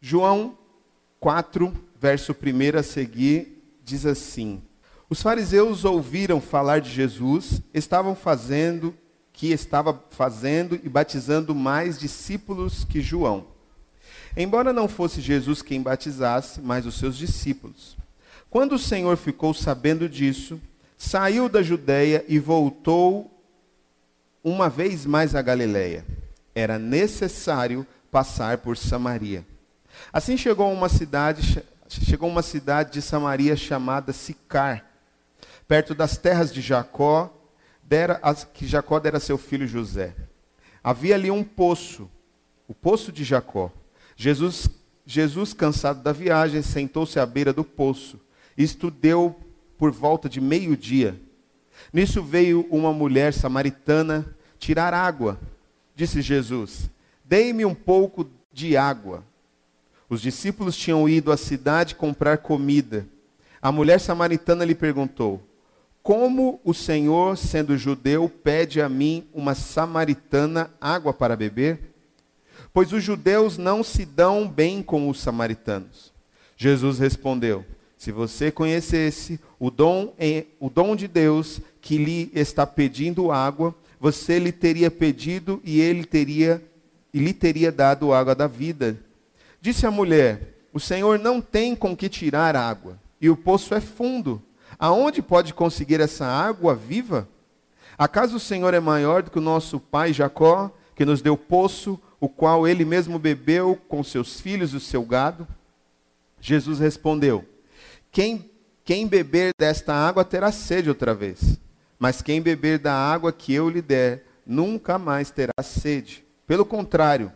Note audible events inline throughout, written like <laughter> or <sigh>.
João 4, verso 1 a seguir, diz assim: Os fariseus ouviram falar de Jesus, estavam fazendo, que estava fazendo e batizando mais discípulos que João. Embora não fosse Jesus quem batizasse, mas os seus discípulos. Quando o Senhor ficou sabendo disso, saiu da Judéia e voltou uma vez mais a Galiléia. Era necessário passar por Samaria. Assim chegou uma cidade, chegou uma cidade de Samaria chamada Sicar, perto das terras de Jacó, dera, que Jacó dera a seu filho José. Havia ali um poço, o poço de Jacó. Jesus, Jesus cansado da viagem, sentou-se à beira do poço. Isto deu por volta de meio-dia. Nisso veio uma mulher samaritana tirar água. Disse Jesus: Dei-me um pouco de água. Os discípulos tinham ido à cidade comprar comida. A mulher samaritana lhe perguntou: Como o Senhor, sendo judeu, pede a mim, uma samaritana, água para beber? Pois os judeus não se dão bem com os samaritanos. Jesus respondeu: Se você conhecesse o dom, o dom de Deus que lhe está pedindo água, você lhe teria pedido e ele teria e lhe teria dado água da vida. Disse a mulher: O Senhor não tem com que tirar água, e o poço é fundo. Aonde pode conseguir essa água viva? Acaso o Senhor é maior do que o nosso pai Jacó, que nos deu poço, o qual ele mesmo bebeu com seus filhos e o seu gado? Jesus respondeu: Quem, quem beber desta água terá sede outra vez, mas quem beber da água que eu lhe der, nunca mais terá sede. Pelo contrário,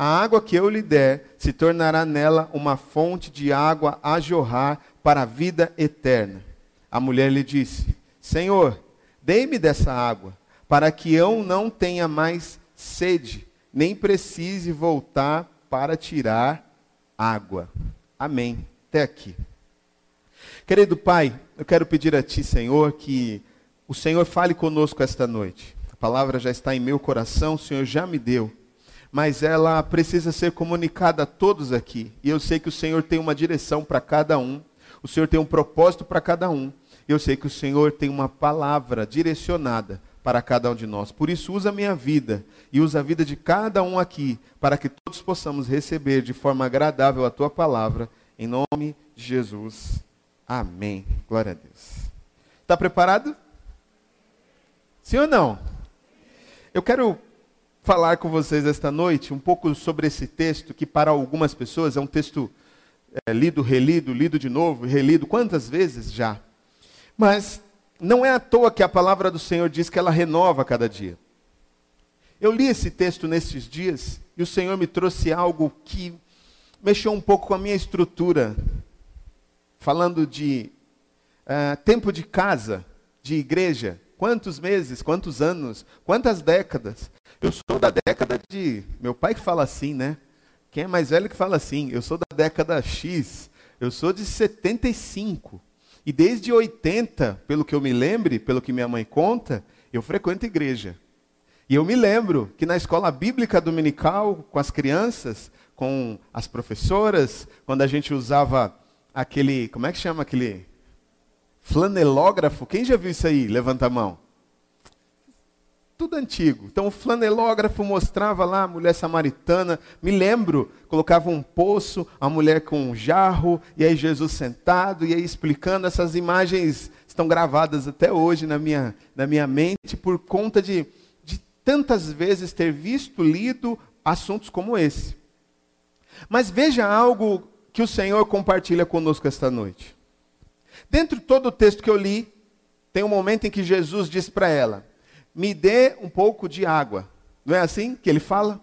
a água que eu lhe der se tornará nela uma fonte de água a jorrar para a vida eterna. A mulher lhe disse: Senhor, dê-me dessa água, para que eu não tenha mais sede, nem precise voltar para tirar água. Amém. Até aqui. Querido Pai, eu quero pedir a Ti, Senhor, que o Senhor fale conosco esta noite. A palavra já está em meu coração, o Senhor já me deu mas ela precisa ser comunicada a todos aqui. E eu sei que o Senhor tem uma direção para cada um, o Senhor tem um propósito para cada um. Eu sei que o Senhor tem uma palavra direcionada para cada um de nós. Por isso, usa a minha vida e usa a vida de cada um aqui, para que todos possamos receber de forma agradável a tua palavra, em nome de Jesus. Amém. Glória a Deus. Está preparado? Sim ou não? Eu quero falar com vocês esta noite um pouco sobre esse texto, que para algumas pessoas é um texto é, lido, relido, lido de novo, relido quantas vezes já. Mas não é à toa que a palavra do Senhor diz que ela renova cada dia. Eu li esse texto nesses dias e o Senhor me trouxe algo que mexeu um pouco com a minha estrutura, falando de uh, tempo de casa, de igreja, quantos meses, quantos anos, quantas décadas. Eu sou da década de. Meu pai que fala assim, né? Quem é mais velho que fala assim? Eu sou da década X. Eu sou de 75. E desde 80, pelo que eu me lembre, pelo que minha mãe conta, eu frequento igreja. E eu me lembro que na escola bíblica dominical, com as crianças, com as professoras, quando a gente usava aquele. Como é que chama aquele? Flanelógrafo. Quem já viu isso aí? Levanta a mão tudo antigo. Então o flanelógrafo mostrava lá a mulher samaritana, me lembro, colocava um poço, a mulher com um jarro, e aí Jesus sentado, e aí explicando, essas imagens estão gravadas até hoje na minha, na minha mente, por conta de, de tantas vezes ter visto, lido assuntos como esse. Mas veja algo que o Senhor compartilha conosco esta noite. Dentro de todo o texto que eu li, tem um momento em que Jesus diz para ela: me dê um pouco de água. Não é assim que ele fala?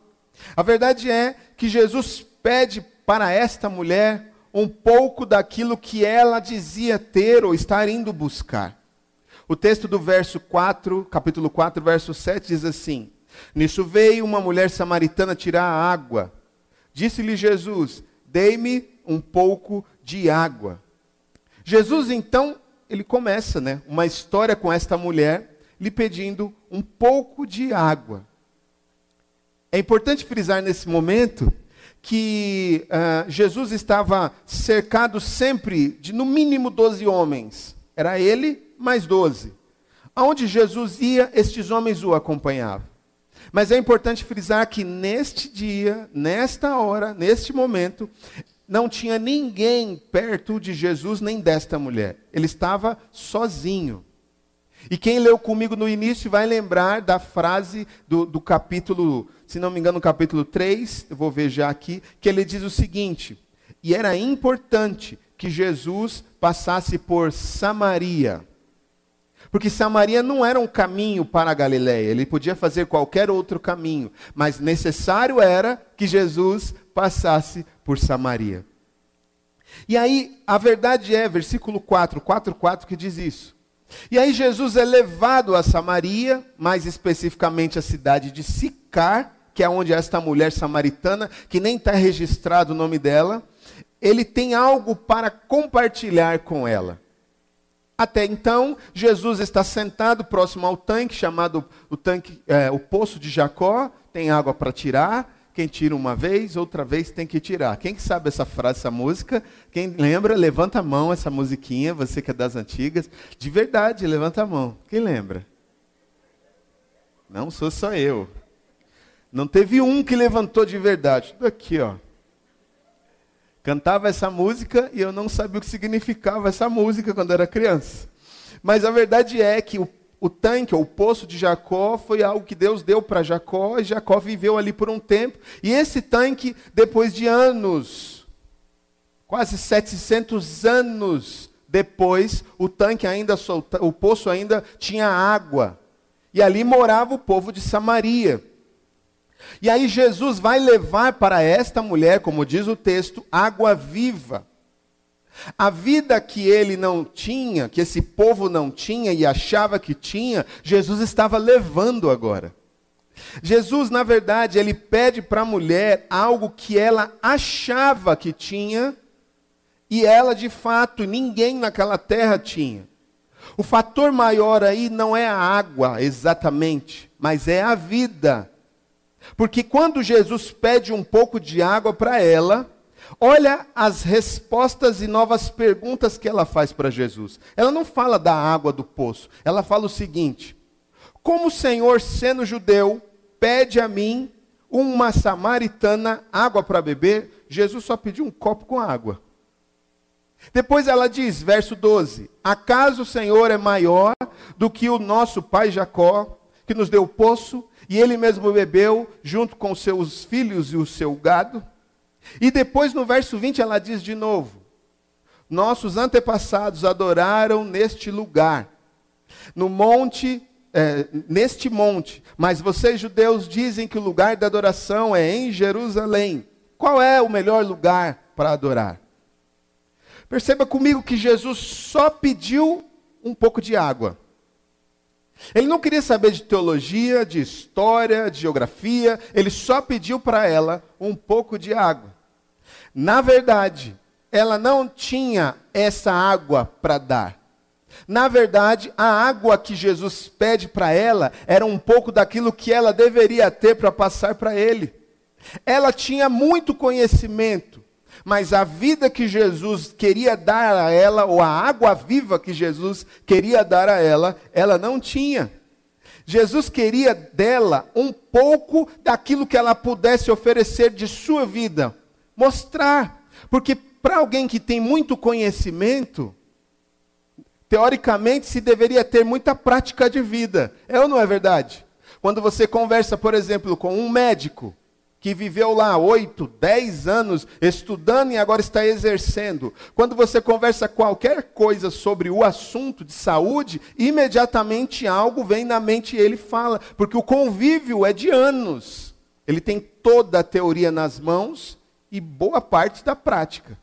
A verdade é que Jesus pede para esta mulher um pouco daquilo que ela dizia ter ou estar indo buscar. O texto do verso 4, capítulo 4, verso 7 diz assim: Nisso veio uma mulher samaritana tirar água. Disse-lhe Jesus: Dei-me um pouco de água. Jesus então, ele começa, né, uma história com esta mulher lhe pedindo um pouco de água. É importante frisar nesse momento que uh, Jesus estava cercado sempre de no mínimo 12 homens. Era ele mais 12. Aonde Jesus ia, estes homens o acompanhavam. Mas é importante frisar que neste dia, nesta hora, neste momento, não tinha ninguém perto de Jesus nem desta mulher. Ele estava sozinho. E quem leu comigo no início vai lembrar da frase do, do capítulo, se não me engano, no capítulo 3, eu vou ver já aqui, que ele diz o seguinte: E era importante que Jesus passasse por Samaria. Porque Samaria não era um caminho para a Galiléia, ele podia fazer qualquer outro caminho, mas necessário era que Jesus passasse por Samaria. E aí, a verdade é, versículo 4, 4, 4 que diz isso. E aí Jesus é levado a Samaria, mais especificamente a cidade de Sicar, que é onde esta mulher samaritana, que nem está registrado o nome dela, ele tem algo para compartilhar com ela. Até então, Jesus está sentado próximo ao tanque, chamado o tanque, é, o poço de Jacó, tem água para tirar. Quem tira uma vez, outra vez tem que tirar. Quem que sabe essa frase, essa música? Quem lembra, levanta a mão essa musiquinha, você que é das antigas. De verdade, levanta a mão. Quem lembra? Não sou só eu. Não teve um que levantou de verdade. Tudo aqui, ó. Cantava essa música e eu não sabia o que significava essa música quando era criança. Mas a verdade é que o, o tanque, ou o poço de Jacó, foi algo que Deus deu para Jacó, e Jacó viveu ali por um tempo. E esse tanque, depois de anos, quase 700 anos depois, o tanque ainda solta, o poço ainda tinha água. E ali morava o povo de Samaria. E aí Jesus vai levar para esta mulher, como diz o texto, água viva. A vida que ele não tinha, que esse povo não tinha e achava que tinha, Jesus estava levando agora. Jesus, na verdade, ele pede para a mulher algo que ela achava que tinha e ela, de fato, ninguém naquela terra tinha. O fator maior aí não é a água exatamente, mas é a vida. Porque quando Jesus pede um pouco de água para ela, olha as respostas e novas perguntas que ela faz para Jesus. Ela não fala da água do poço, ela fala o seguinte: Como o Senhor, sendo judeu, pede a mim, uma samaritana, água para beber, Jesus só pediu um copo com água. Depois ela diz, verso 12: Acaso o Senhor é maior do que o nosso pai Jacó, que nos deu o poço e ele mesmo bebeu junto com seus filhos e o seu gado. E depois no verso 20 ela diz de novo: Nossos antepassados adoraram neste lugar, no monte, é, neste monte, mas vocês judeus dizem que o lugar da adoração é em Jerusalém. Qual é o melhor lugar para adorar? Perceba comigo que Jesus só pediu um pouco de água. Ele não queria saber de teologia, de história, de geografia, ele só pediu para ela um pouco de água. Na verdade, ela não tinha essa água para dar. Na verdade, a água que Jesus pede para ela era um pouco daquilo que ela deveria ter para passar para ele. Ela tinha muito conhecimento, mas a vida que Jesus queria dar a ela, ou a água viva que Jesus queria dar a ela, ela não tinha. Jesus queria dela um pouco daquilo que ela pudesse oferecer de sua vida, mostrar. Porque para alguém que tem muito conhecimento, teoricamente se deveria ter muita prática de vida. É ou não é verdade? Quando você conversa, por exemplo, com um médico, que viveu lá oito, dez anos estudando e agora está exercendo. Quando você conversa qualquer coisa sobre o assunto de saúde, imediatamente algo vem na mente e ele fala, porque o convívio é de anos. Ele tem toda a teoria nas mãos e boa parte da prática.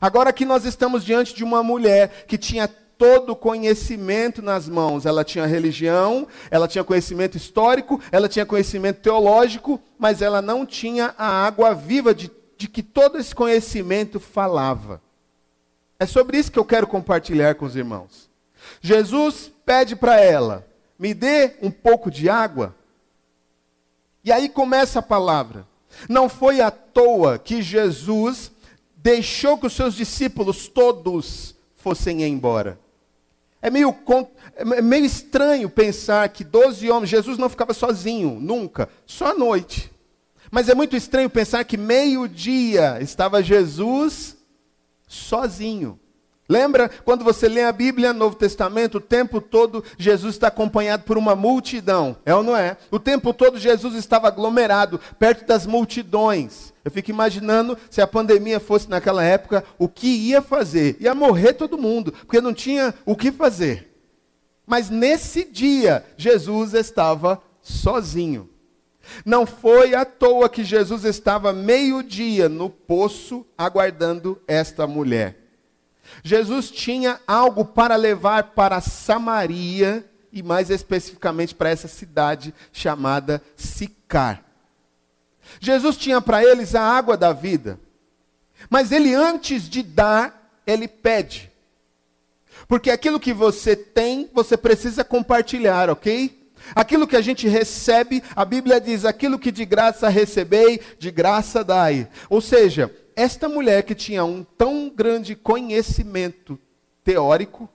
Agora que nós estamos diante de uma mulher que tinha todo conhecimento nas mãos. Ela tinha religião, ela tinha conhecimento histórico, ela tinha conhecimento teológico, mas ela não tinha a água viva de, de que todo esse conhecimento falava. É sobre isso que eu quero compartilhar com os irmãos. Jesus pede para ela: me dê um pouco de água. E aí começa a palavra. Não foi à toa que Jesus deixou que os seus discípulos todos fossem embora. É meio, é meio estranho pensar que 12 homens, Jesus não ficava sozinho, nunca, só à noite. Mas é muito estranho pensar que meio-dia estava Jesus sozinho. Lembra quando você lê a Bíblia, Novo Testamento, o tempo todo Jesus está acompanhado por uma multidão, é ou não é? O tempo todo Jesus estava aglomerado, perto das multidões. Eu fico imaginando se a pandemia fosse naquela época, o que ia fazer? Ia morrer todo mundo, porque não tinha o que fazer. Mas nesse dia, Jesus estava sozinho. Não foi à toa que Jesus estava meio-dia no poço aguardando esta mulher. Jesus tinha algo para levar para Samaria e mais especificamente para essa cidade chamada Sicar. Jesus tinha para eles a água da vida. Mas ele antes de dar, ele pede. Porque aquilo que você tem, você precisa compartilhar, OK? Aquilo que a gente recebe, a Bíblia diz: aquilo que de graça recebei, de graça dai. Ou seja, esta mulher que tinha um tão grande conhecimento teórico,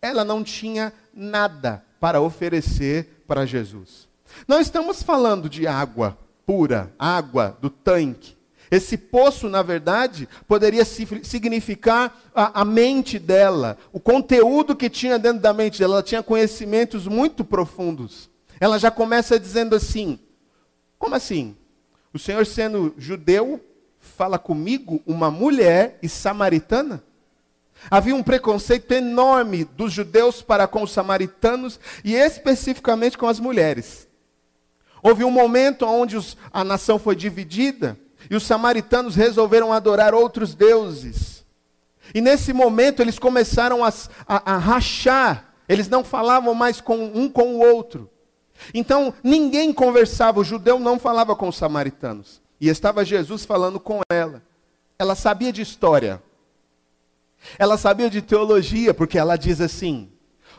ela não tinha nada para oferecer para Jesus. Não estamos falando de água pura, água do tanque. Esse poço, na verdade, poderia significar a, a, mente dela, o conteúdo que tinha dentro da mente dela. Ela tinha conhecimentos muito profundos. Ela já começa dizendo assim: como assim? O Senhor, sendo judeu, fala comigo uma mulher e samaritana? Havia um preconceito enorme dos judeus para com os samaritanos e especificamente com as mulheres. Houve um momento onde os, a nação foi dividida e os samaritanos resolveram adorar outros deuses. E nesse momento eles começaram a, a, a rachar, eles não falavam mais com um com o outro. Então ninguém conversava, o judeu não falava com os samaritanos. E estava Jesus falando com ela. Ela sabia de história. Ela sabia de teologia, porque ela diz assim: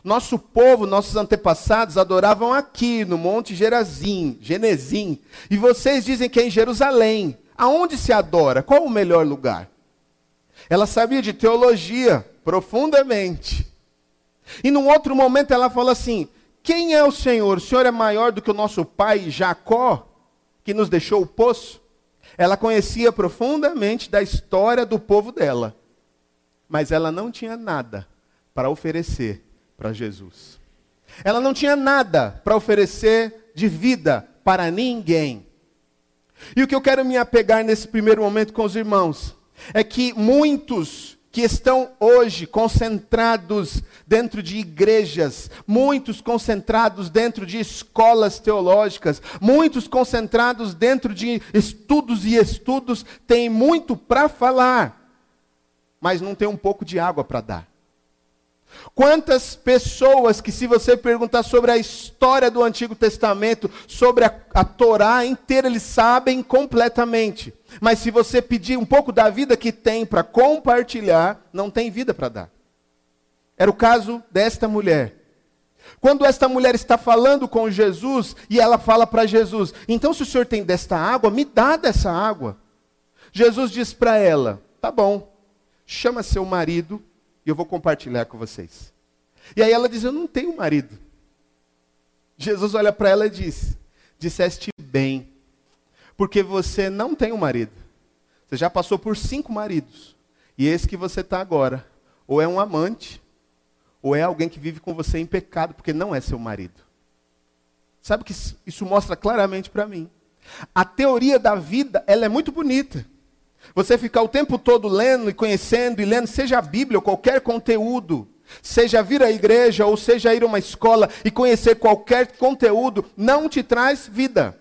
nosso povo, nossos antepassados adoravam aqui no Monte Gerazim, Genezim, e vocês dizem que é em Jerusalém. Aonde se adora? Qual o melhor lugar? Ela sabia de teologia profundamente. E num outro momento ela fala assim: Quem é o Senhor? O Senhor é maior do que o nosso pai Jacó, que nos deixou o poço? Ela conhecia profundamente da história do povo dela, mas ela não tinha nada para oferecer para Jesus. Ela não tinha nada para oferecer de vida para ninguém. E o que eu quero me apegar nesse primeiro momento com os irmãos é que muitos que estão hoje concentrados dentro de igrejas, muitos concentrados dentro de escolas teológicas, muitos concentrados dentro de estudos e estudos, têm muito para falar, mas não tem um pouco de água para dar. Quantas pessoas que, se você perguntar sobre a história do Antigo Testamento, sobre a, a Torá inteira, eles sabem completamente. Mas se você pedir um pouco da vida que tem para compartilhar, não tem vida para dar. Era o caso desta mulher. Quando esta mulher está falando com Jesus e ela fala para Jesus: Então, se o senhor tem desta água, me dá dessa água. Jesus diz para ela: Tá bom, chama seu marido e eu vou compartilhar com vocês. E aí ela diz: Eu não tenho marido. Jesus olha para ela e diz: Disseste bem, porque você não tem um marido. Você já passou por cinco maridos. E esse que você está agora, ou é um amante, ou é alguém que vive com você em pecado, porque não é seu marido. Sabe que isso mostra claramente para mim. A teoria da vida, ela é muito bonita. Você ficar o tempo todo lendo e conhecendo e lendo, seja a Bíblia ou qualquer conteúdo, seja vir à igreja ou seja ir a uma escola e conhecer qualquer conteúdo, não te traz vida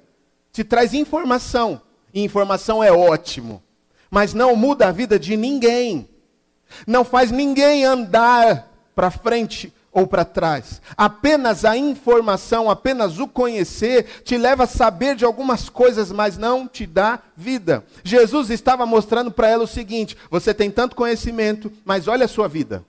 te traz informação. E informação é ótimo. Mas não muda a vida de ninguém. Não faz ninguém andar para frente ou para trás. Apenas a informação, apenas o conhecer, te leva a saber de algumas coisas, mas não te dá vida. Jesus estava mostrando para ela o seguinte: você tem tanto conhecimento, mas olha a sua vida.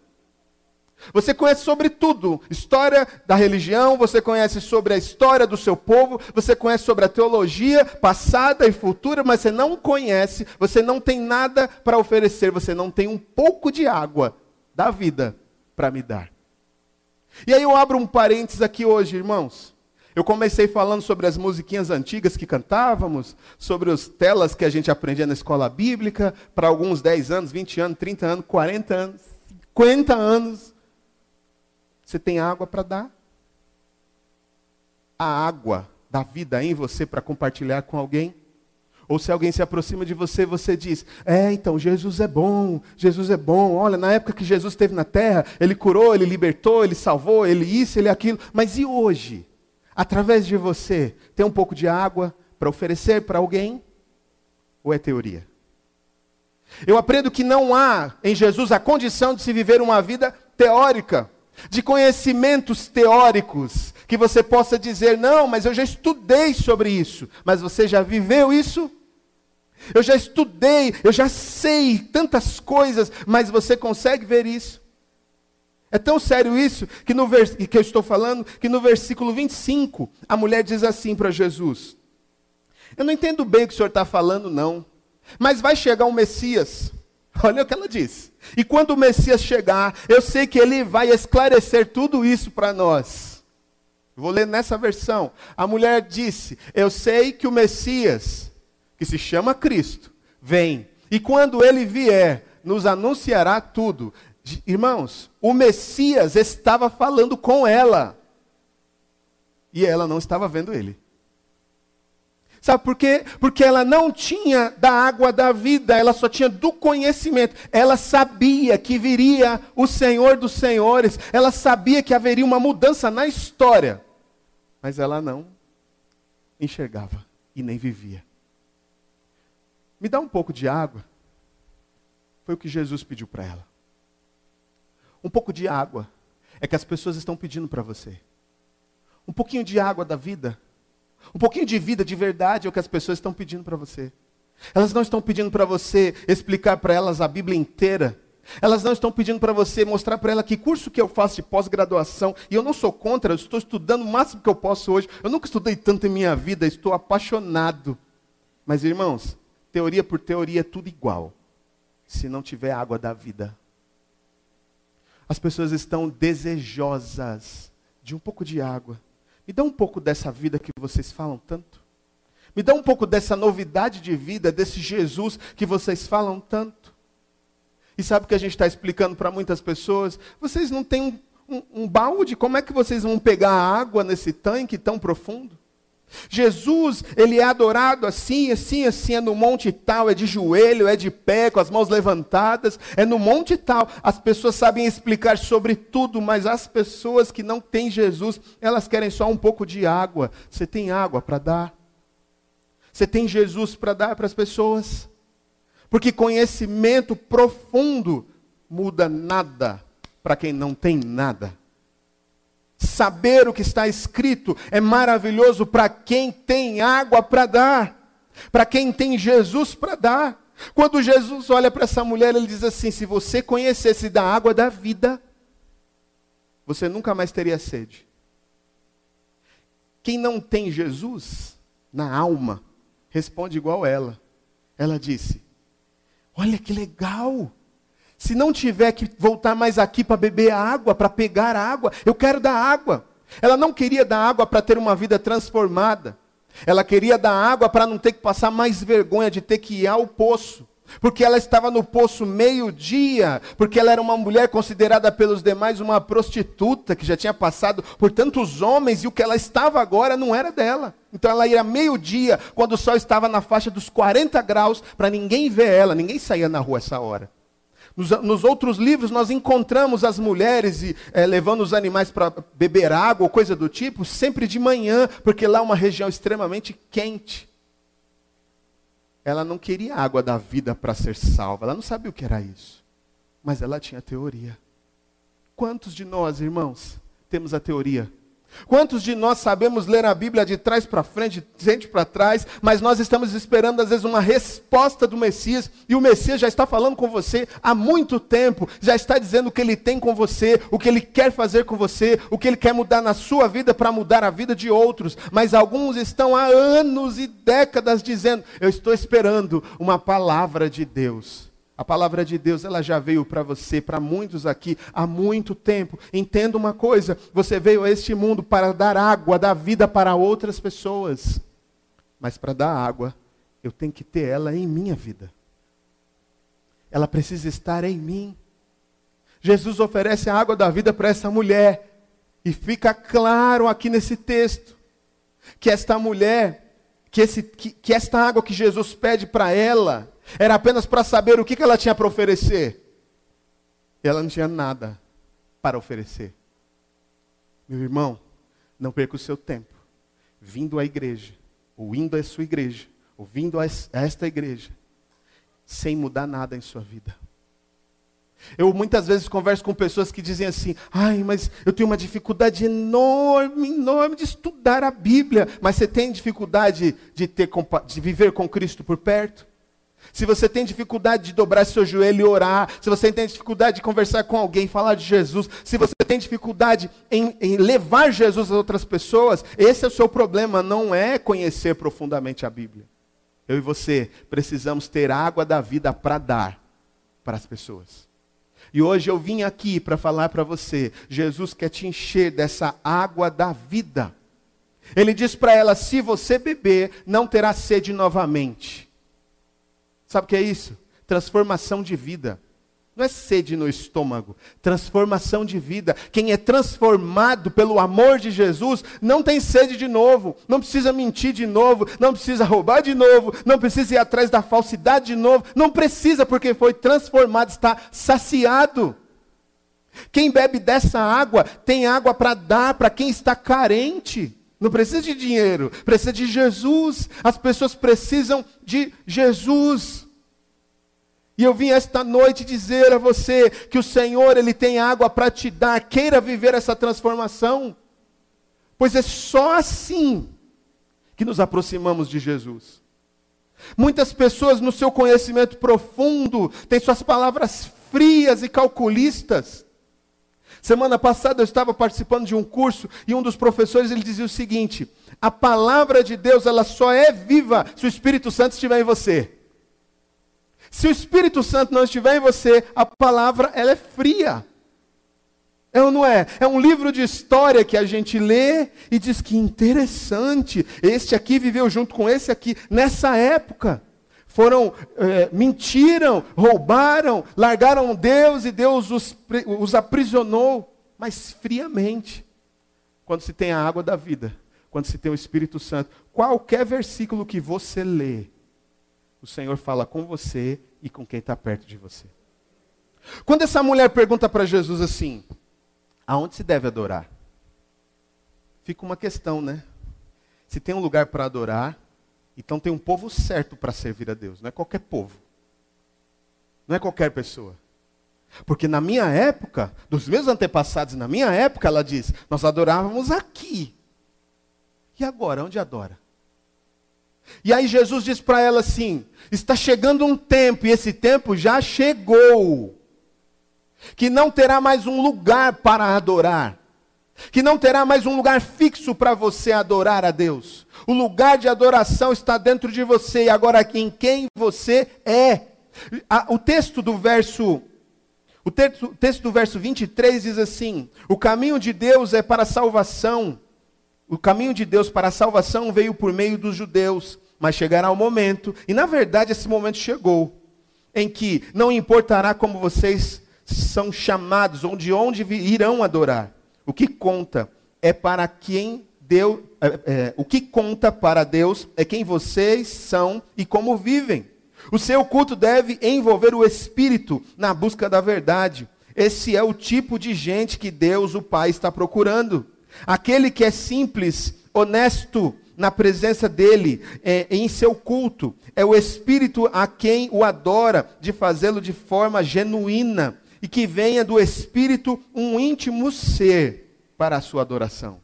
Você conhece sobre tudo, história da religião, você conhece sobre a história do seu povo, você conhece sobre a teologia passada e futura, mas você não conhece, você não tem nada para oferecer, você não tem um pouco de água da vida para me dar. E aí eu abro um parênteses aqui hoje, irmãos. Eu comecei falando sobre as musiquinhas antigas que cantávamos, sobre as telas que a gente aprendia na escola bíblica, para alguns 10 anos, 20 anos, 30 anos, 40 anos, 50 anos. Você tem água para dar? A água da vida em você para compartilhar com alguém? Ou se alguém se aproxima de você, você diz: É, então, Jesus é bom, Jesus é bom. Olha, na época que Jesus esteve na terra, ele curou, ele libertou, ele salvou, ele isso, ele aquilo. Mas e hoje? Através de você, tem um pouco de água para oferecer para alguém? Ou é teoria? Eu aprendo que não há em Jesus a condição de se viver uma vida teórica de conhecimentos teóricos, que você possa dizer: não, mas eu já estudei sobre isso, mas você já viveu isso? Eu já estudei, eu já sei tantas coisas, mas você consegue ver isso? É tão sério isso que, no vers... que eu estou falando que no versículo 25 a mulher diz assim para Jesus: Eu não entendo bem o que o senhor está falando, não, mas vai chegar um Messias <laughs> Olha o que ela diz. E quando o Messias chegar, eu sei que ele vai esclarecer tudo isso para nós. Vou ler nessa versão. A mulher disse: Eu sei que o Messias, que se chama Cristo, vem. E quando ele vier, nos anunciará tudo. Irmãos, o Messias estava falando com ela. E ela não estava vendo ele. Sabe por quê? Porque ela não tinha da água da vida, ela só tinha do conhecimento. Ela sabia que viria o Senhor dos Senhores, ela sabia que haveria uma mudança na história, mas ela não enxergava e nem vivia. Me dá um pouco de água. Foi o que Jesus pediu para ela. Um pouco de água é que as pessoas estão pedindo para você. Um pouquinho de água da vida um pouquinho de vida de verdade é o que as pessoas estão pedindo para você. Elas não estão pedindo para você explicar para elas a Bíblia inteira. Elas não estão pedindo para você mostrar para ela que curso que eu faço de pós-graduação. E eu não sou contra, eu estou estudando o máximo que eu posso hoje. Eu nunca estudei tanto em minha vida, estou apaixonado. Mas irmãos, teoria por teoria é tudo igual. Se não tiver água da vida. As pessoas estão desejosas de um pouco de água. Me dá um pouco dessa vida que vocês falam tanto. Me dá um pouco dessa novidade de vida, desse Jesus que vocês falam tanto. E sabe o que a gente está explicando para muitas pessoas? Vocês não têm um, um, um balde, como é que vocês vão pegar água nesse tanque tão profundo? Jesus, ele é adorado assim, assim, assim, é no monte tal, é de joelho, é de pé, com as mãos levantadas, é no monte tal. As pessoas sabem explicar sobre tudo, mas as pessoas que não têm Jesus, elas querem só um pouco de água. Você tem água para dar? Você tem Jesus para dar para as pessoas? Porque conhecimento profundo muda nada para quem não tem nada. Saber o que está escrito é maravilhoso para quem tem água para dar, para quem tem Jesus para dar. Quando Jesus olha para essa mulher, ele diz assim: se você conhecesse da água da vida, você nunca mais teria sede. Quem não tem Jesus na alma, responde igual ela. Ela disse: Olha que legal, se não tiver que voltar mais aqui para beber água, para pegar água, eu quero dar água. Ela não queria dar água para ter uma vida transformada. Ela queria dar água para não ter que passar mais vergonha de ter que ir ao poço. Porque ela estava no poço meio-dia, porque ela era uma mulher considerada pelos demais uma prostituta, que já tinha passado por tantos homens, e o que ela estava agora não era dela. Então ela ia meio-dia, quando o sol estava na faixa dos 40 graus, para ninguém ver ela, ninguém saía na rua essa hora. Nos, nos, outros livros nós encontramos as mulheres e, é, levando os animais para beber água ou coisa do tipo, sempre de manhã, porque lá é uma região extremamente quente. Ela não queria água da vida para ser salva, ela não sabia o que era isso. Mas ela tinha teoria. Quantos de nós, irmãos, temos a teoria? Quantos de nós sabemos ler a Bíblia de trás para frente, de frente para trás, mas nós estamos esperando às vezes uma resposta do Messias, e o Messias já está falando com você há muito tempo, já está dizendo o que ele tem com você, o que ele quer fazer com você, o que ele quer mudar na sua vida para mudar a vida de outros, mas alguns estão há anos e décadas dizendo: Eu estou esperando uma palavra de Deus. A palavra de Deus, ela já veio para você, para muitos aqui, há muito tempo. Entenda uma coisa: você veio a este mundo para dar água, dar vida para outras pessoas. Mas para dar água, eu tenho que ter ela em minha vida. Ela precisa estar em mim. Jesus oferece a água da vida para essa mulher. E fica claro aqui nesse texto que esta mulher, que, esse, que, que esta água que Jesus pede para ela, era apenas para saber o que ela tinha para oferecer. Ela não tinha nada para oferecer. Meu irmão, não perca o seu tempo vindo à igreja, ou indo à sua igreja, ou vindo a esta igreja, sem mudar nada em sua vida. Eu muitas vezes converso com pessoas que dizem assim: ai, mas eu tenho uma dificuldade enorme, enorme de estudar a Bíblia. Mas você tem dificuldade de, ter, de viver com Cristo por perto? Se você tem dificuldade de dobrar seu joelho e orar, se você tem dificuldade de conversar com alguém, falar de Jesus, se você tem dificuldade em, em, levar Jesus a outras pessoas, esse é o seu problema, não é conhecer profundamente a Bíblia. Eu e você precisamos ter água da vida para dar para as pessoas. E hoje eu vim aqui para falar para você: Jesus quer te encher dessa água da vida. Ele diz para ela: se você beber, não terá sede novamente. Sabe o que é isso? Transformação de vida. Não é sede no estômago, transformação de vida. Quem é transformado pelo amor de Jesus não tem sede de novo, não precisa mentir de novo, não precisa roubar de novo, não precisa ir atrás da falsidade de novo, não precisa porque foi transformado, está saciado. Quem bebe dessa água tem água para dar para quem está carente. Não precisa de dinheiro, precisa de Jesus. As pessoas precisam de Jesus. E eu vim esta noite dizer a você que o Senhor, Ele tem água para te dar. Queira viver essa transformação. Pois é só assim que nos aproximamos de Jesus. Muitas pessoas, no seu conhecimento profundo, têm suas palavras frias e calculistas. Semana passada eu estava participando de um curso e um dos professores ele dizia o seguinte: a palavra de Deus ela só é viva se o Espírito Santo estiver em você. Se o Espírito Santo não estiver em você, a palavra ela é fria. É ou não é? É um livro de história que a gente lê e diz que interessante. Este aqui viveu junto com esse aqui nessa época foram, é, mentiram, roubaram, largaram Deus e Deus os, os aprisionou, mas friamente. Quando se tem a água da vida, quando se tem o Espírito Santo, qualquer versículo que você lê, o Senhor fala com você e com quem está perto de você. Quando essa mulher pergunta para Jesus assim: aonde se deve adorar? Fica uma questão, né? Se tem um lugar para adorar, então tem um povo certo para servir a Deus, não é qualquer povo. Não é qualquer pessoa. Porque na minha época, dos meus antepassados, na minha época, ela diz, nós adorávamos aqui. E agora, onde adora? E aí Jesus diz para ela assim: está chegando um tempo, e esse tempo já chegou, que não terá mais um lugar para adorar, que não terá mais um lugar fixo para você adorar a Deus. O lugar de adoração está dentro de você e agora em quem você é. O texto do verso o texto, texto do verso 23 diz assim: O caminho de Deus é para a salvação. O caminho de Deus para a salvação veio por meio dos judeus, mas chegará o momento, e na verdade esse momento chegou, em que não importará como vocês são chamados, ou de onde irão adorar. O que conta é para quem Deus, é, é, o que conta para Deus é quem vocês são e como vivem. O seu culto deve envolver o espírito na busca da verdade. Esse é o tipo de gente que Deus, o Pai, está procurando. Aquele que é simples, honesto na presença dele, é, em seu culto. É o espírito a quem o adora, de fazê-lo de forma genuína. E que venha do espírito um íntimo ser para a sua adoração.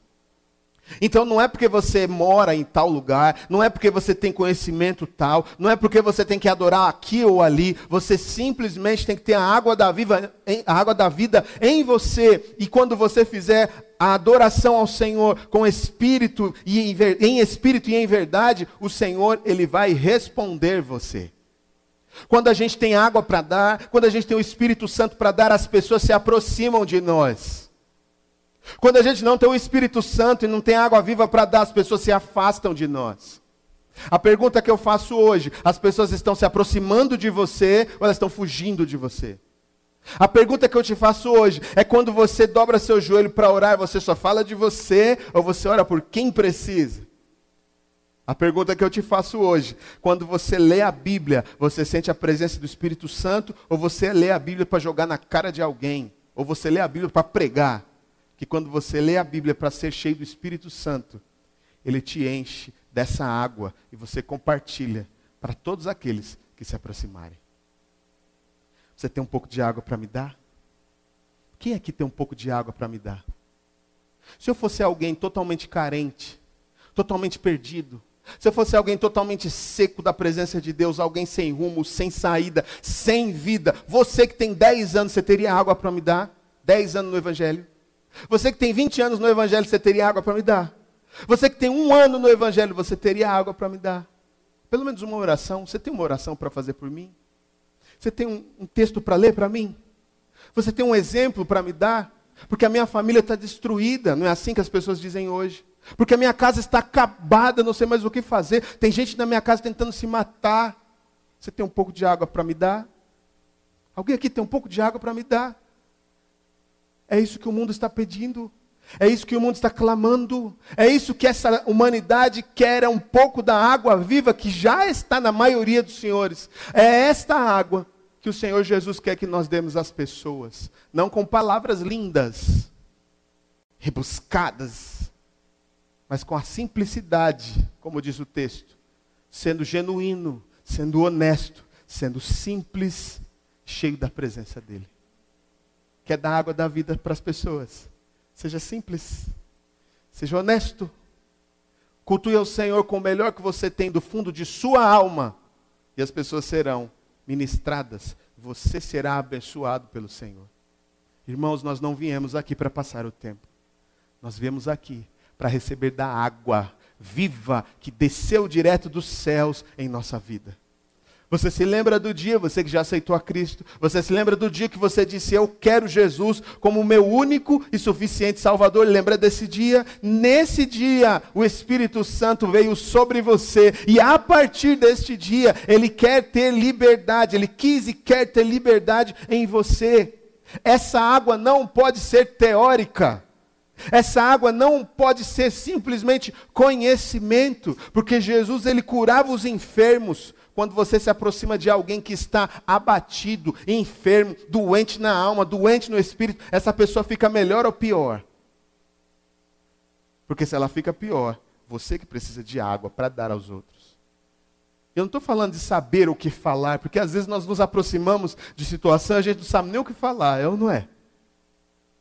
Então não é porque você mora em tal lugar, não é porque você tem conhecimento tal, não é porque você tem que adorar aqui ou ali, você simplesmente tem que ter a água da, viva, a água da vida em você. E quando você fizer a adoração ao Senhor com espírito e em, em espírito e em verdade, o Senhor ele vai responder você. Quando a gente tem água para dar, quando a gente tem o Espírito Santo para dar, as pessoas se aproximam de nós. Quando a gente não tem o Espírito Santo e não tem água viva para dar, as pessoas se afastam de nós. A pergunta que eu faço hoje: as pessoas estão se aproximando de você ou elas estão fugindo de você? A pergunta que eu te faço hoje é quando você dobra seu joelho para orar, você só fala de você ou você ora por quem precisa? A pergunta que eu te faço hoje, quando você lê a Bíblia, você sente a presença do Espírito Santo ou você lê a Bíblia para jogar na cara de alguém? Ou você lê a Bíblia para pregar? que quando você lê a Bíblia para ser cheio do Espírito Santo, ele te enche dessa água e você compartilha para todos aqueles que se aproximarem. Você tem um pouco de água para me dar? Quem aqui tem um pouco de água para me dar? Se eu fosse alguém totalmente carente, totalmente perdido, se eu fosse alguém totalmente seco da presença de Deus, alguém sem rumo, sem saída, sem vida, você que tem 10 anos, você teria água para me dar? 10 anos no Evangelho? Você que tem 20 anos no Evangelho, você teria água para me dar. Você que tem um ano no Evangelho, você teria água para me dar. Pelo menos uma oração. Você tem uma oração para fazer por mim? Você tem um, um texto para ler para mim? Você tem um exemplo para me dar? Porque a minha família está destruída, não é assim que as pessoas dizem hoje. Porque a minha casa está acabada, não sei mais o que fazer. Tem gente na minha casa tentando se matar. Você tem um pouco de água para me dar? Alguém aqui tem um pouco de água para me dar? É isso que o mundo está pedindo. É isso que o mundo está clamando. É isso que essa humanidade quer, é um pouco da água viva que já está na maioria dos senhores. É esta água que o Senhor Jesus quer que nós demos às pessoas. Não com palavras lindas, rebuscadas, mas com a simplicidade, como diz o texto. Sendo genuíno, sendo honesto, sendo simples, cheio da presença dEle quer dar água da vida para as pessoas. Seja simples, seja honesto. Cultue ao Senhor com o melhor que você tem do fundo de sua alma, e as pessoas serão ministradas. Você será abençoado pelo Senhor. Irmãos, nós não viemos aqui para passar o tempo. Nós viemos aqui para receber da água viva que desceu direto dos céus em nossa vida. Você se lembra do dia, você que já aceitou a Cristo, você se lembra do dia que você disse: Eu quero Jesus como o meu único e suficiente Salvador. Lembra desse dia? Nesse dia, o Espírito Santo veio sobre você, e a partir deste dia, ele quer ter liberdade, ele quis e quer ter liberdade em você. Essa água não pode ser teórica. Essa água não pode ser simplesmente conhecimento, porque Jesus ele curava os enfermos, quando você se aproxima de alguém que está abatido, enfermo, doente na alma, doente no espírito, essa pessoa fica melhor ou pior? Porque se ela fica pior, você que precisa de água para dar aos outros. Eu não estou falando de saber o que falar, porque às vezes nós nos aproximamos de situação e a gente não sabe nem o que falar, é ou não é?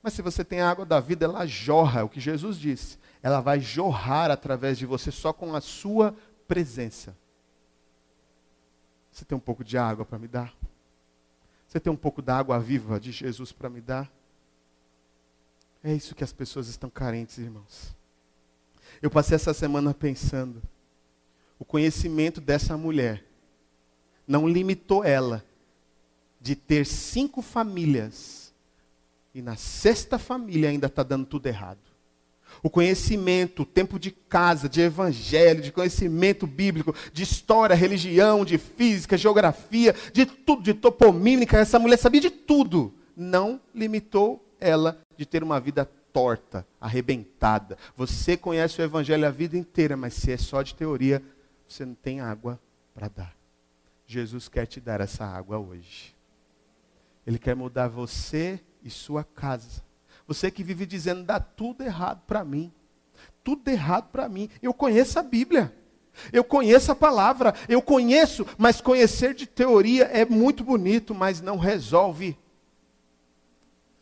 Mas se você tem a água da vida, ela jorra, é o que Jesus disse. Ela vai jorrar através de você só com a sua presença. Você tem um pouco de água para me dar? Você tem um pouco da água viva de Jesus para me dar? É isso que as pessoas estão carentes, irmãos. Eu passei essa semana pensando. O conhecimento dessa mulher não limitou ela de ter cinco famílias e na sexta família ainda está dando tudo errado o conhecimento, o tempo de casa, de evangelho, de conhecimento bíblico, de história, religião, de física, geografia, de tudo, de topomímica, essa mulher sabia de tudo. Não limitou ela de ter uma vida torta, arrebentada. Você conhece o evangelho a vida inteira, mas se é só de teoria, você não tem água para dar. Jesus quer te dar essa água hoje. Ele quer mudar você e sua casa. Você que vive dizendo, dá tudo errado para mim. Tudo errado para mim. Eu conheço a Bíblia. Eu conheço a palavra. Eu conheço, mas conhecer de teoria é muito bonito, mas não resolve.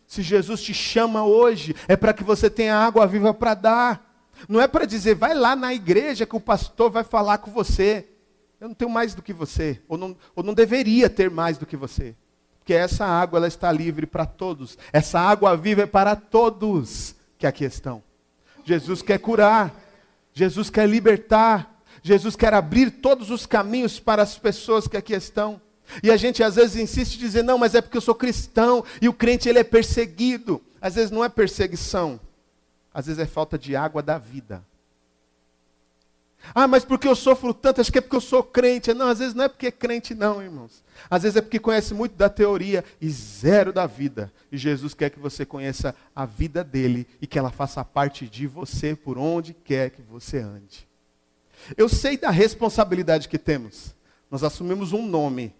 Se Jesus te chama hoje, é para que você tenha água viva para dar. Não é para dizer, vai lá na igreja que o pastor vai falar com você. Eu não tenho mais do que você, ou não, ou não deveria ter mais do que você. Porque essa água ela está livre para todos. Essa água viva é para todos que aqui estão. Jesus quer curar. Jesus quer libertar. Jesus quer abrir todos os caminhos para as pessoas que aqui estão. E a gente às vezes insiste em dizer, não, mas é porque eu sou cristão e o crente ele é perseguido. Às vezes não é perseguição, às vezes é falta de água da vida. Ah, mas porque eu sofro tanto, acho que é porque eu sou crente. Não, às vezes não é porque é crente, não, irmãos. Às vezes é porque conhece muito da teoria e zero da vida. E Jesus quer que você conheça a vida dele e que ela faça parte de você por onde quer que você ande. Eu sei da responsabilidade que temos. Nós assumimos um nome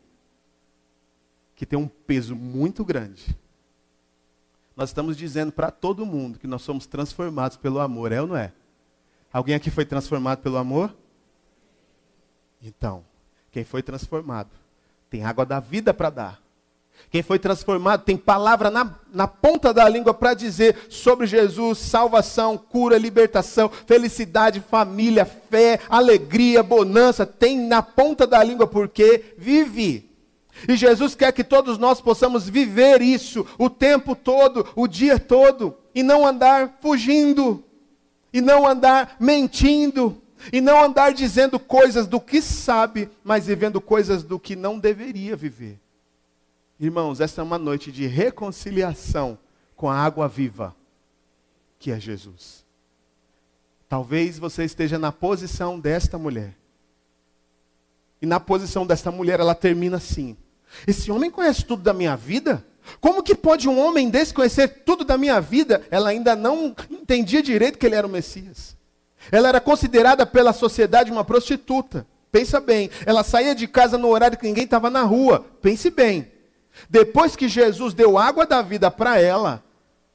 que tem um peso muito grande. Nós estamos dizendo para todo mundo que nós somos transformados pelo amor, é ou não é? Alguém aqui foi transformado pelo amor? Então, quem foi transformado tem água da vida para dar. Quem foi transformado tem palavra na, na ponta da língua para dizer sobre Jesus, salvação, cura, libertação, felicidade, família, fé, alegria, bonança. Tem na ponta da língua porque vive. E Jesus quer que todos nós possamos viver isso o tempo todo, o dia todo, e não andar fugindo e não andar mentindo, e não andar dizendo coisas do que sabe, mas vivendo coisas do que não deveria viver. Irmãos, esta é uma noite de reconciliação com a água viva, que é Jesus. Talvez você esteja na posição desta mulher. E na posição desta mulher, ela termina assim: Esse homem conhece tudo da minha vida? Como que pode um homem desse conhecer tudo da minha vida? Ela ainda não entendia direito que ele era o Messias. Ela era considerada pela sociedade uma prostituta. Pensa bem, ela saía de casa no horário que ninguém estava na rua. Pense bem. Depois que Jesus deu água da vida para ela,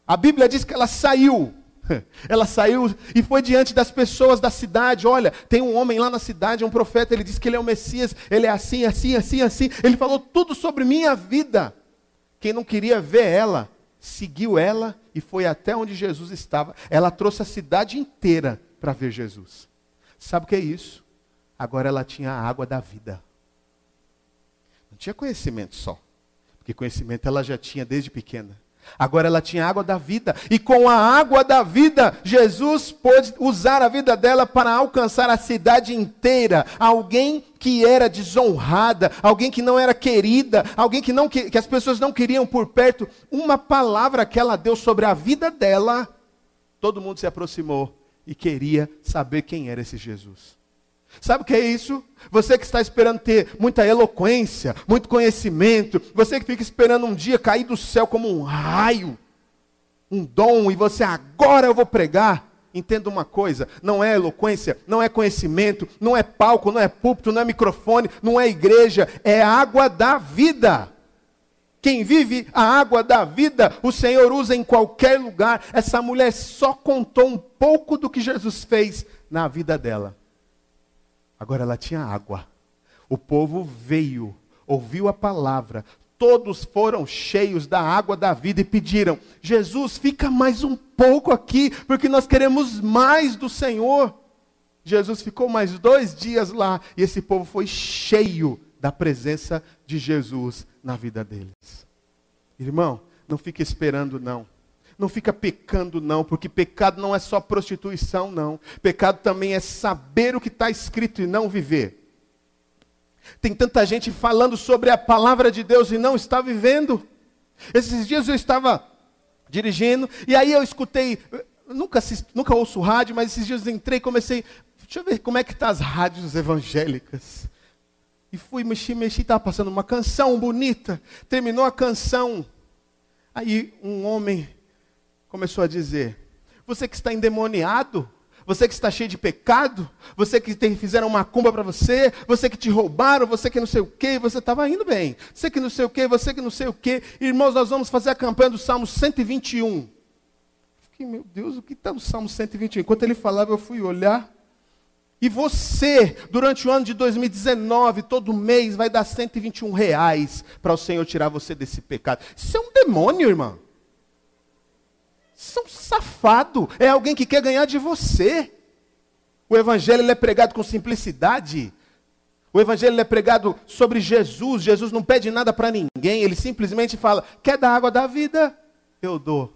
a Bíblia diz que ela saiu. <laughs> Ela saiu e foi diante das pessoas da cidade. Olha, tem um homem lá na cidade, um profeta, ele diz que ele é o Messias, ele é assim, assim, assim, assim. Ele falou tudo sobre minha vida. Quem não queria ver ela, seguiu ela e foi até onde Jesus estava. Ela trouxe a cidade inteira para ver Jesus. Sabe o que é isso? Agora ela tinha a água da vida. Não tinha conhecimento só. Porque conhecimento ela já tinha desde pequena. Agora ela tinha água da vida. E com a água da vida, Jesus pôde usar a vida dela para alcançar a cidade inteira. Alguém que era desonrada, alguém que não era querida, alguém que, não, que, que as pessoas não queriam por perto. Uma palavra que ela deu sobre a vida dela, todo mundo se aproximou e queria saber quem era esse Jesus. Sabe o que é isso? Você que está esperando ter muita eloquência, muito conhecimento, você que fica esperando um dia cair do céu como um raio, um dom, e você agora eu vou pregar. Entenda uma coisa: não é eloquência, não é conhecimento, não é palco, não é púlpito, não é microfone, não é igreja, é água da vida. Quem vive a água da vida, o Senhor usa em qualquer lugar. Essa mulher só contou um pouco do que Jesus fez na vida dela. Agora ela tinha água. O povo veio, ouviu a palavra, todos foram cheios da água da vida e pediram: Jesus, fica mais um pouco aqui, porque nós queremos mais do Senhor. Jesus ficou mais dois dias lá e esse povo foi cheio da presença de Jesus na vida deles. Irmão, não fique esperando, não. Não fica pecando, não, porque pecado não é só prostituição, não. Pecado também é saber o que está escrito e não viver. Tem tanta gente falando sobre a palavra de Deus e não está vivendo. Esses dias eu estava dirigindo e aí eu escutei, nunca, assisto, nunca ouço rádio, mas esses dias entrei e comecei, deixa eu ver como é que tá as rádios evangélicas. E fui mexer, mexi, estava passando uma canção bonita. Terminou a canção. Aí um homem começou a dizer: Você que está endemoniado, você que está cheio de pecado, você que tem, fizeram uma cumba para você, você que te roubaram, você que não sei o que, você estava indo bem. Você que não sei o que, você que não sei o que. Irmãos, nós vamos fazer a campanha do Salmo 121. Fiquei, meu Deus, o que está no Salmo 121? Enquanto ele falava, eu fui olhar. E você, durante o ano de 2019, todo mês, vai dar 121 reais para o Senhor tirar você desse pecado. Isso é um demônio, irmão. Isso é um safado. É alguém que quer ganhar de você. O evangelho é pregado com simplicidade. O evangelho é pregado sobre Jesus. Jesus não pede nada para ninguém, ele simplesmente fala: "Quer dar água da vida? Eu dou".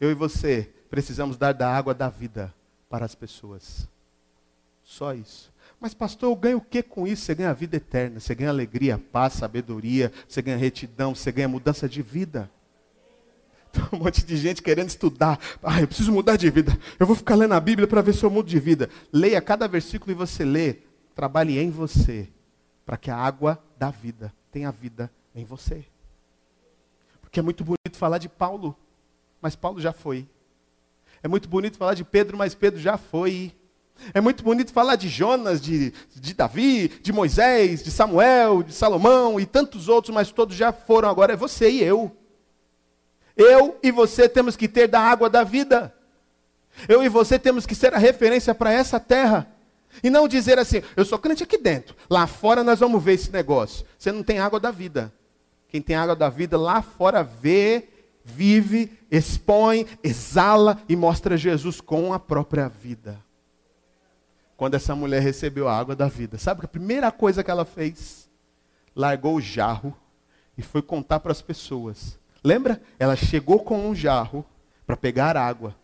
Eu e você precisamos dar da água da vida para as pessoas. Só isso. Mas, pastor, eu ganho o que com isso? Você ganha a vida eterna, você ganha alegria, paz, sabedoria, você ganha retidão, você ganha mudança de vida. <laughs> Um monte de gente querendo estudar. Ah, eu preciso mudar de vida. Eu vou ficar lendo a Bíblia para ver se eu mudo de vida. Leia cada versículo e você lê. Trabalhe em você, para que a água da vida tenha vida em você. Porque é muito bonito falar de Paulo, mas Paulo já foi. É muito bonito falar de Pedro, mas Pedro já foi. É muito bonito falar de Jonas, de, de Davi, de Moisés, de Samuel, de Salomão e tantos outros, mas todos já foram. Agora é você e eu. Eu e você temos que ter da água da vida. Eu e você temos que ser a referência para essa terra. E não dizer assim, eu sou crente aqui dentro, lá fora nós vamos ver esse negócio. Você não tem água da vida. Quem tem água da vida lá fora vê, vive, expõe, exala e mostra Jesus com a própria vida quando essa mulher recebeu a água da vida. Sabe a primeira coisa que ela fez? Largou o jarro e foi contar para as pessoas. Lembra? Ela chegou com um jarro para pegar água.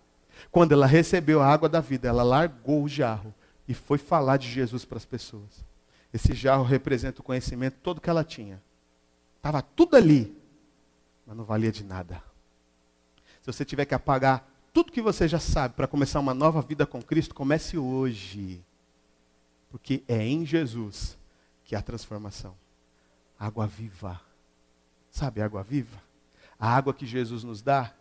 Quando ela recebeu a água da vida, ela largou o jarro e foi falar de Jesus para as pessoas. Esse jarro representa o conhecimento todo que ela tinha. Estava tudo ali, mas não valia de nada. Se você tiver que apagar tudo que você já sabe para começar uma nova vida com Cristo, comece hoje. Porque é em Jesus que há transformação. Água viva. Sabe água viva? A água que Jesus nos dá,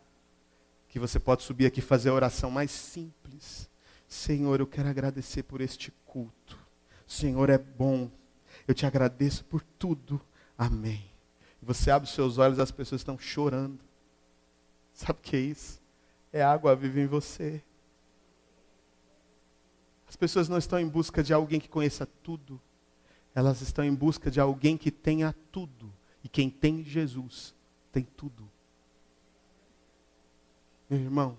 que você pode subir aqui e fazer a oração mais simples. Senhor, eu quero agradecer por este culto. Senhor é bom. Eu te agradeço por tudo. Amém. Você abre os seus olhos, as pessoas estão chorando. Sabe o que é isso? É água viva em você. As pessoas não estão em busca de alguém que conheça tudo. Elas estão em busca de alguém que tenha tudo. E quem tem Jesus tem tudo. Meu irmão,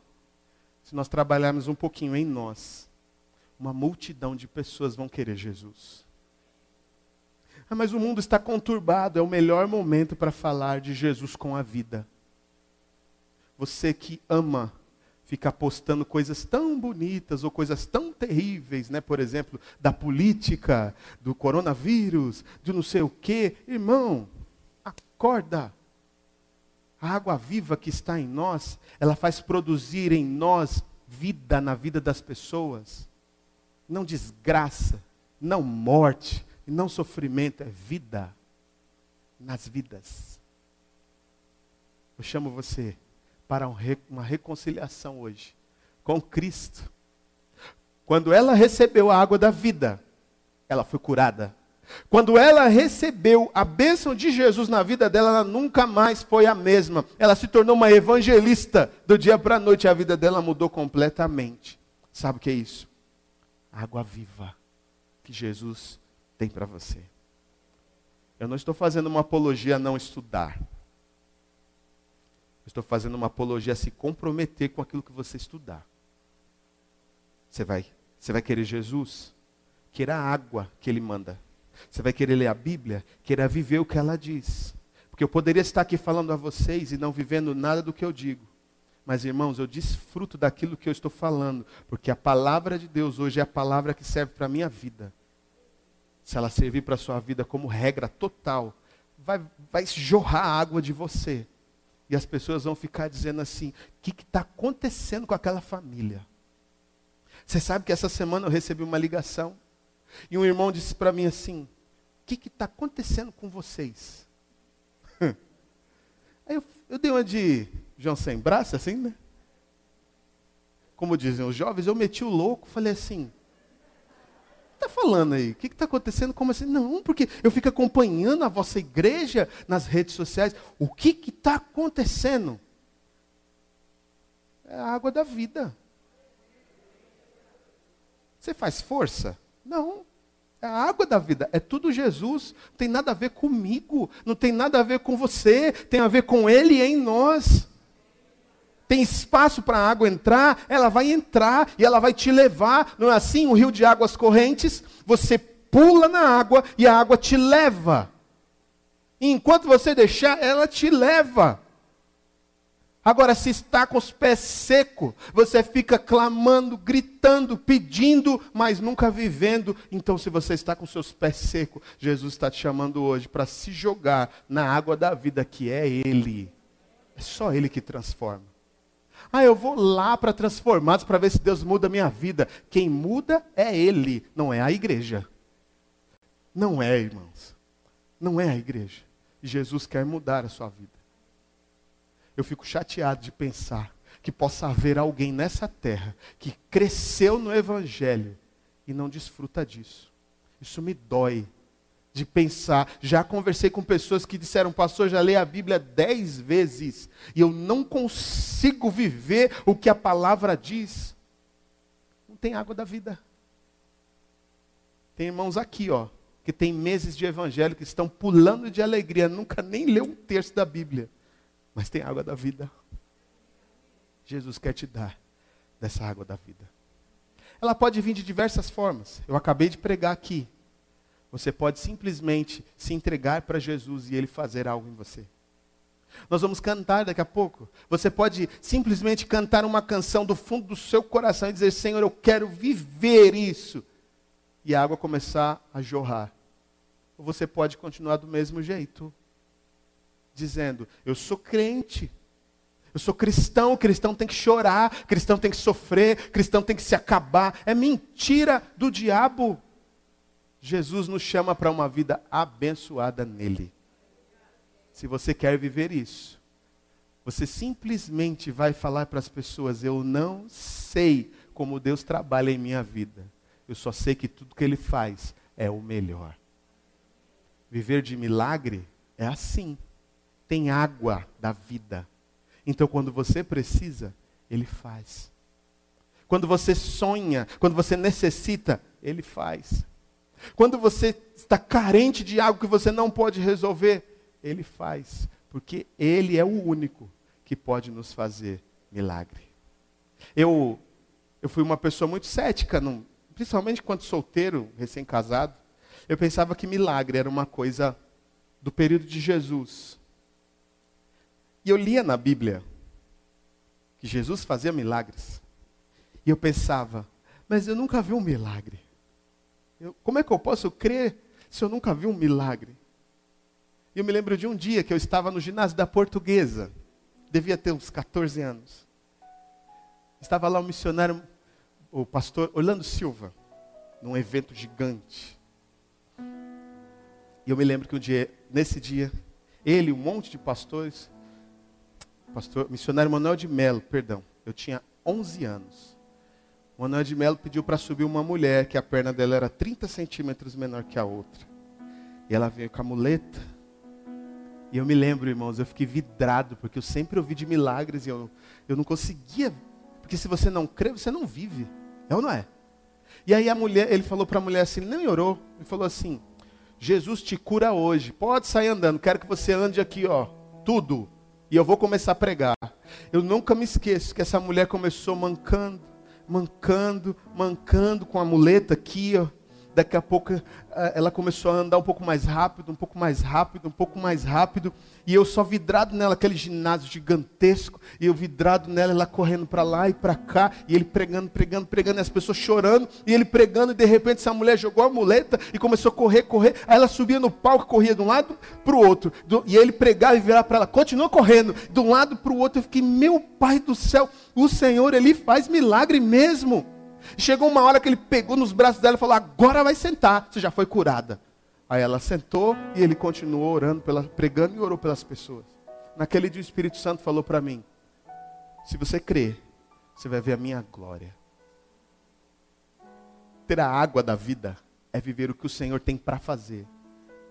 se nós trabalharmos um pouquinho em nós, uma multidão de pessoas vão querer Jesus. Ah, mas o mundo está conturbado, é o melhor momento para falar de Jesus com a vida. Você que ama ficar postando coisas tão bonitas ou coisas tão terríveis, né? Por exemplo, da política, do coronavírus, de não sei o quê. Irmão, acorda. A água viva que está em nós, ela faz produzir em nós vida na vida das pessoas. Não desgraça, não morte, não sofrimento, é vida nas vidas. Eu chamo você para uma reconciliação hoje com Cristo. Quando ela recebeu a água da vida, ela foi curada. Quando ela recebeu a bênção de Jesus na vida dela, ela nunca mais foi a mesma. Ela se tornou uma evangelista. Do dia para a noite, a vida dela mudou completamente. Sabe o que é isso? Água viva que Jesus tem para você. Eu não estou fazendo uma apologia a não estudar. Estou fazendo uma apologia a se comprometer com aquilo que você estudar. Você vai, você vai querer Jesus? Queira a água que ele manda. Você vai querer ler a Bíblia? Queira viver o que ela diz. Porque eu poderia estar aqui falando a vocês e não vivendo nada do que eu digo. Mas, irmãos, eu desfruto daquilo que eu estou falando, porque a palavra de Deus hoje é a palavra que serve para a minha vida. Se ela servir para a sua vida como regra total, vai, vai jorrar água de você. E as pessoas vão ficar dizendo assim: o que está acontecendo com aquela família? Você sabe que essa semana eu recebi uma ligação e um irmão disse para mim assim: o que está acontecendo com vocês? <laughs> Aí eu, eu dei uma de João sem braço, assim, né? Como dizem os jovens, eu meti o louco, falei assim: está falando aí? O que está acontecendo? Como assim? Não, porque eu fico acompanhando a vossa igreja nas redes sociais. O que está acontecendo? É a água da vida. Você faz força? Não. É a água da vida. É tudo Jesus. Não tem nada a ver comigo. Não tem nada a ver com você. Tem a ver com Ele em nós. tem espaço para a água entrar, ela vai entrar e ela vai te levar. Não é assim? Um rio de águas correntes, você pula na água e a água te leva. E enquanto você deixar, ela te leva. Agora, se está com os pés secos, você fica clamando, gritando, pedindo, mas nunca vivendo. Então, se você está com seus pés secos, Jesus está te chamando hoje para se jogar na água da vida, que é Ele. É só Ele que transforma. Ah, eu vou lá para transformados para ver se Deus muda a minha vida. Quem muda é Ele, não é a igreja. Não é, irmãos. Não é a igreja. Jesus quer mudar a sua vida eu fico chateado de pensar que possa haver alguém nessa terra que cresceu no Evangelho e não desfruta disso. Isso me dói de pensar. Já conversei com pessoas que disseram, pastor, já li a Bíblia dez vezes e eu não consigo viver o que a palavra diz. Não tem água da vida. Tem irmãos aqui, ó, que tem meses de evangelho que estão pulando de alegria, nunca nem leu um terço da Bíblia mas tem água da vida. Jesus quer te dar dessa água da vida. Ela pode vir de diversas formas. Eu acabei de pregar aqui. Você pode simplesmente se entregar para Jesus e ele fazer algo em você. Nós vamos cantar daqui a pouco. Você pode simplesmente cantar uma canção do fundo do seu coração e dizer: Senhor, eu quero viver isso. E a água começar a jorrar. Ou você pode continuar do mesmo jeito dizendo: Eu sou crente. Eu sou cristão, cristão tem que chorar, cristão tem que sofrer, cristão tem que se acabar. É mentira do diabo. Jesus nos chama para uma vida abençoada nele. Se você quer viver isso, você simplesmente vai falar para as pessoas: Eu não sei como Deus trabalha em minha vida. Eu só sei que tudo que Ele faz é o melhor. Viver de milagre é assim tem água da vida. Então, quando você precisa, Ele faz. Quando você sonha, quando você necessita, Ele faz. Quando você está carente de algo que você não pode resolver, Ele faz. Porque Ele é o único que pode nos fazer milagre. Eu, eu fui uma pessoa muito cética, principalmente quando solteiro, recém-casado. Eu pensava que milagre era uma coisa do período de Jesus. E eu lia na Bíblia que Jesus fazia milagres. E eu pensava, mas eu nunca vi um milagre. Eu, como é que eu posso crer se eu nunca vi um milagre? E eu me lembro de um dia que eu estava no ginásio da Portuguesa. Devia ter uns 14 anos. Estava lá o um missionário, o pastor Orlando Silva, num evento gigante. E eu me lembro que um dia, nesse dia, ele e um monte de pastores pastor, missionário Manuel de Melo, perdão, eu tinha 11 anos. Manuel de Melo pediu para subir uma mulher que a perna dela era 30 centímetros menor que a outra. E ela veio com a muleta. E eu me lembro, irmãos, eu fiquei vidrado, porque eu sempre ouvi de milagres e eu, eu não conseguia. Porque se você não crê, você não vive. É ou não é? E aí a mulher, ele falou para a mulher assim, não orou. Ele falou assim: Jesus te cura hoje. Pode sair andando. Quero que você ande aqui, ó. Tudo. E eu vou começar a pregar. Eu nunca me esqueço que essa mulher começou mancando, mancando, mancando com a muleta aqui, ó. Daqui a pouco eh, ela começou a andar um pouco mais rápido, um pouco mais rápido, um pouco mais rápido. E eu só vidrado nela, aquele ginásio gigantesco. E eu vidrado nela, ela correndo para lá e para cá. E ele pregando, pregando, pregando. E as pessoas chorando. E ele pregando. E de repente essa mulher jogou a muleta e começou a correr, correr. Aí ela subia no palco, corria de um lado para o outro. e ele pregava e virava para ela. Continua correndo. De um lado para o outro. Eu fiquei, meu pai do céu. O Senhor, Ele faz milagre mesmo. Chegou uma hora que ele pegou nos braços dela e falou: Agora vai sentar, você já foi curada. Aí ela sentou e ele continuou orando, pela, pregando e orou pelas pessoas. Naquele dia o Espírito Santo falou para mim: Se você crer, você vai ver a minha glória. Ter a água da vida é viver o que o Senhor tem para fazer: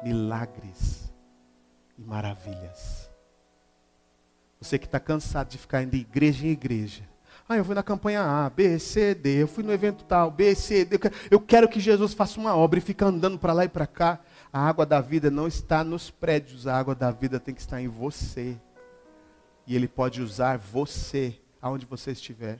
milagres e maravilhas. Você que está cansado de ficar indo de igreja em igreja, ah, eu fui na campanha A, B, C, D, eu fui no evento tal, B, C, D. Eu quero que Jesus faça uma obra e fica andando para lá e para cá. A água da vida não está nos prédios, a água da vida tem que estar em você. E Ele pode usar você aonde você estiver.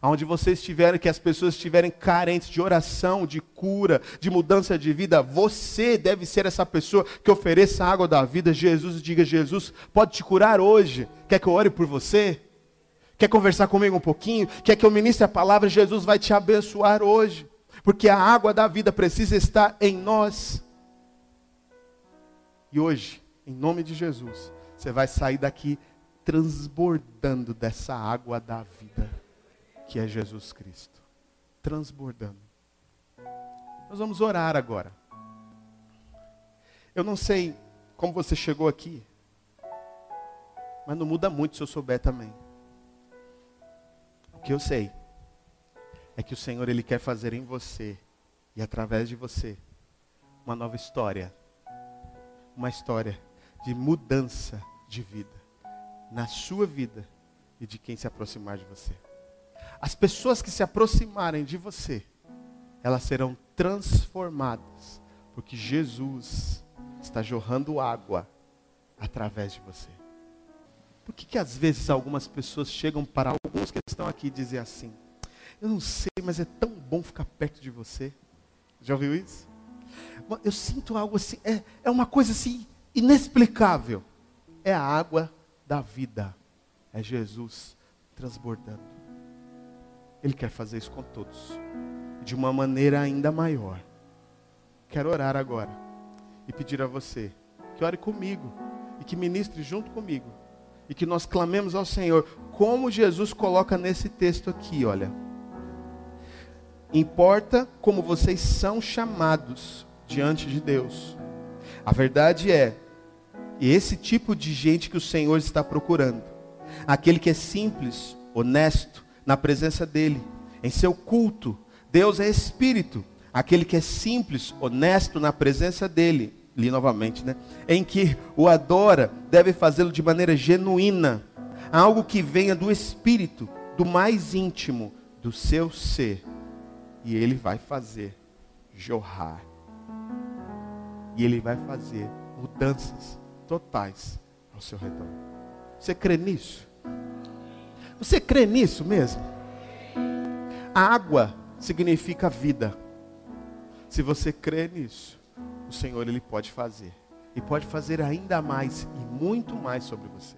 Aonde você estiver, que as pessoas estiverem carentes de oração, de cura, de mudança de vida, você deve ser essa pessoa que ofereça a água da vida. Jesus diga: Jesus, pode te curar hoje. Quer que eu ore por você? Quer conversar comigo um pouquinho? Quer que eu ministre a palavra? Jesus vai te abençoar hoje. Porque a água da vida precisa estar em nós. E hoje, em nome de Jesus, você vai sair daqui transbordando dessa água da vida, que é Jesus Cristo. Transbordando. Nós vamos orar agora. Eu não sei como você chegou aqui, mas não muda muito se eu souber também que eu sei é que o Senhor ele quer fazer em você e através de você uma nova história. Uma história de mudança de vida na sua vida e de quem se aproximar de você. As pessoas que se aproximarem de você, elas serão transformadas, porque Jesus está jorrando água através de você. Por que, que às vezes algumas pessoas chegam para alguns que estão aqui e dizem assim: Eu não sei, mas é tão bom ficar perto de você. Já ouviu isso? Eu sinto algo assim, é, é uma coisa assim inexplicável. É a água da vida. É Jesus transbordando. Ele quer fazer isso com todos. De uma maneira ainda maior. Quero orar agora e pedir a você que ore comigo e que ministre junto comigo e que nós clamemos ao Senhor, como Jesus coloca nesse texto aqui, olha. Importa como vocês são chamados diante de Deus. A verdade é, esse tipo de gente que o Senhor está procurando, aquele que é simples, honesto na presença dele, em seu culto. Deus é espírito, aquele que é simples, honesto na presença dele li novamente, né? Em que o adora, deve fazê-lo de maneira genuína, algo que venha do espírito, do mais íntimo do seu ser. E ele vai fazer jorrar. E ele vai fazer mudanças totais ao seu redor. Você crê nisso? Você crê nisso mesmo? A água significa vida. Se você crê nisso, o Senhor ele pode fazer. E pode fazer ainda mais e muito mais sobre você.